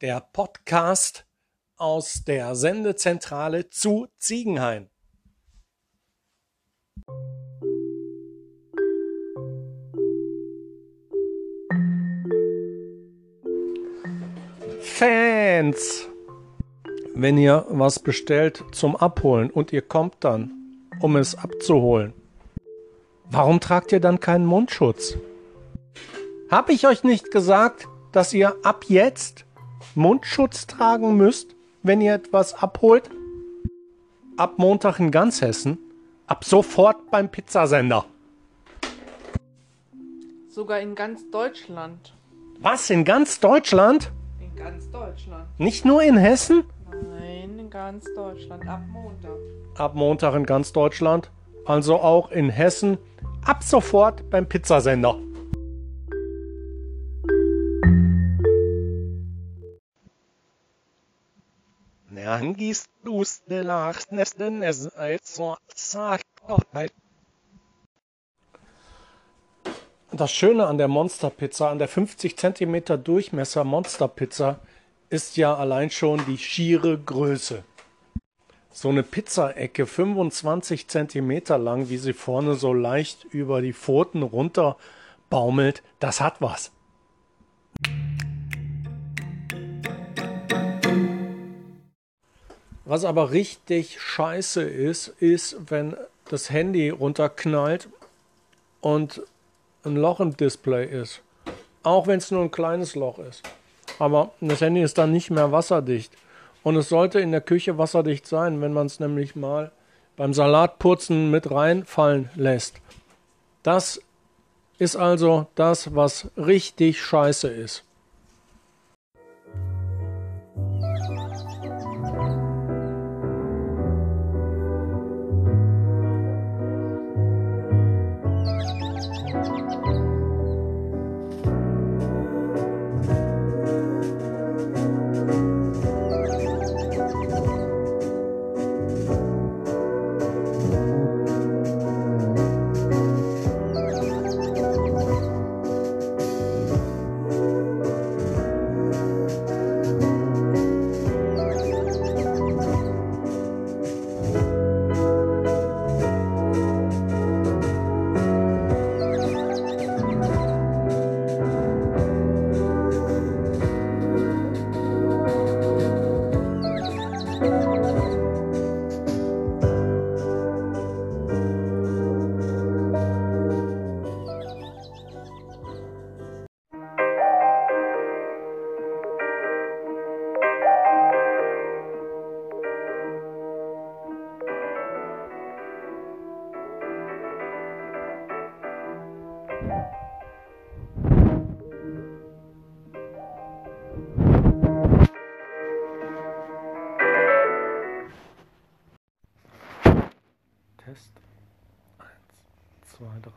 der Podcast aus der Sendezentrale zu Ziegenhain. Fans! Wenn ihr was bestellt zum Abholen und ihr kommt dann, um es abzuholen, warum tragt ihr dann keinen Mundschutz? Hab ich euch nicht gesagt, dass ihr ab jetzt Mundschutz tragen müsst, wenn ihr etwas abholt? Ab Montag in ganz Hessen, ab sofort beim Pizzasender. Sogar in ganz Deutschland. Was, in ganz Deutschland? In ganz Deutschland. Nicht nur in Hessen? Nein, in ganz Deutschland. Ab Montag. Ab Montag in ganz Deutschland, also auch in Hessen, ab sofort beim Pizzasender. Angist dus de laagnesten es als so Das Schöne an der Monsterpizza, an der 50 cm Durchmesser Monsterpizza, ist ja allein schon die schiere Größe. So eine Pizzaecke 25 cm lang, wie sie vorne so leicht über die Pfoten runter baumelt, das hat was. Was aber richtig scheiße ist, ist, wenn das Handy runterknallt und ein Loch im Display ist. Auch wenn es nur ein kleines Loch ist. Aber das Handy ist dann nicht mehr wasserdicht. Und es sollte in der Küche wasserdicht sein, wenn man es nämlich mal beim Salatputzen mit reinfallen lässt. Das ist also das, was richtig scheiße ist.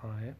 right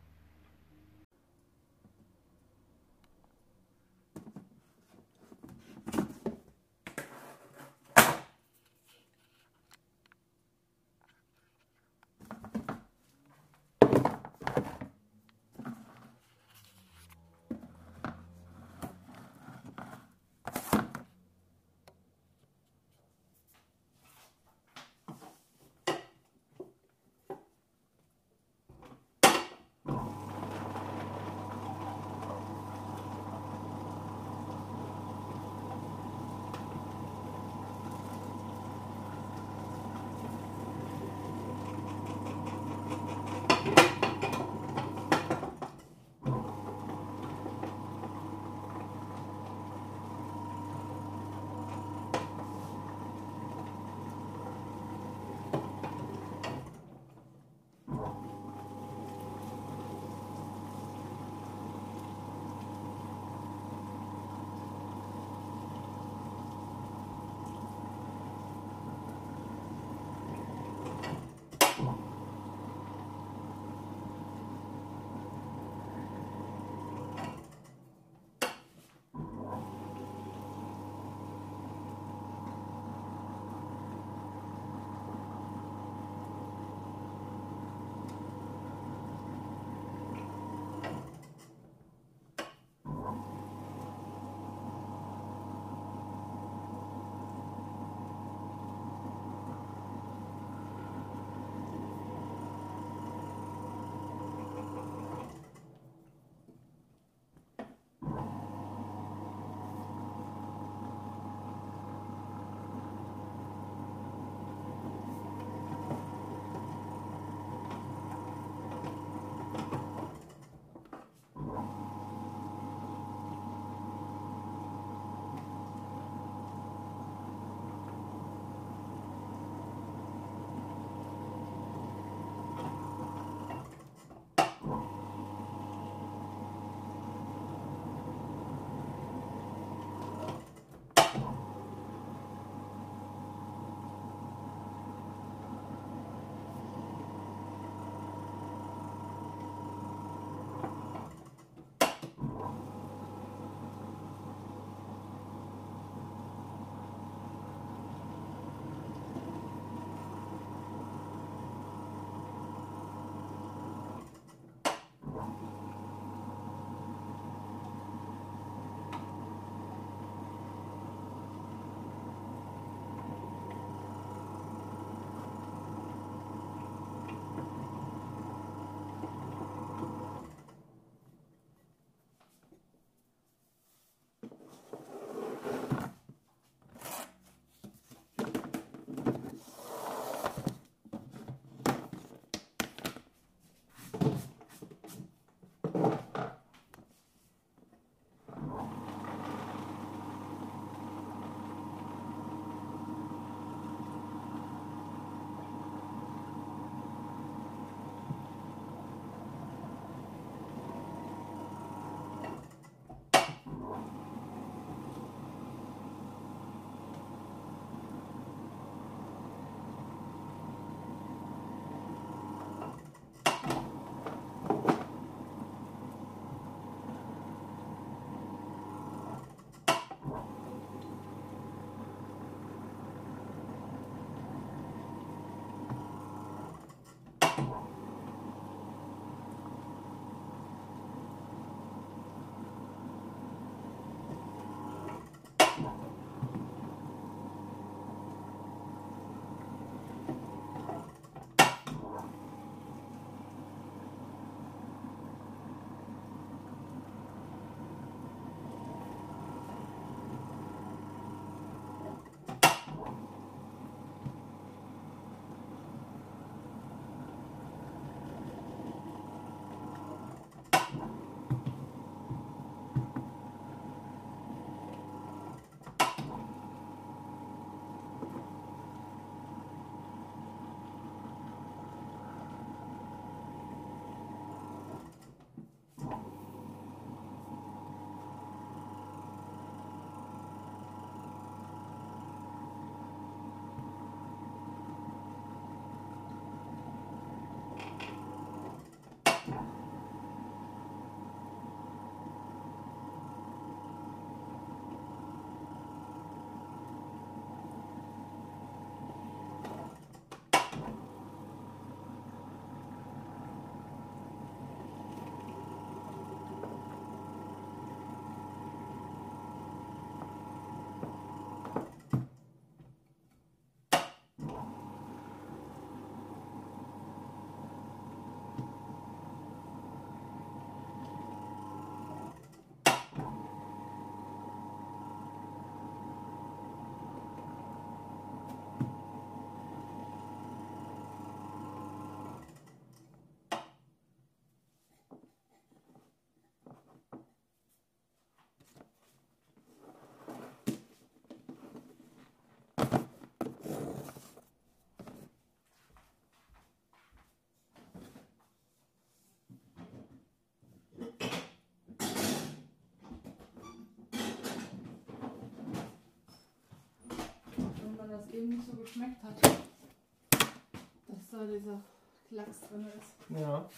das eben nicht so geschmeckt hat. Dass da dieser Klacks drin ist. Ja.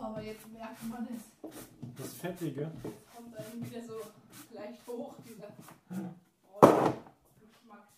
Aber jetzt merkt man es. Das Fettige. Jetzt kommt dann wieder so leicht hoch, dieser hm. Geschmack.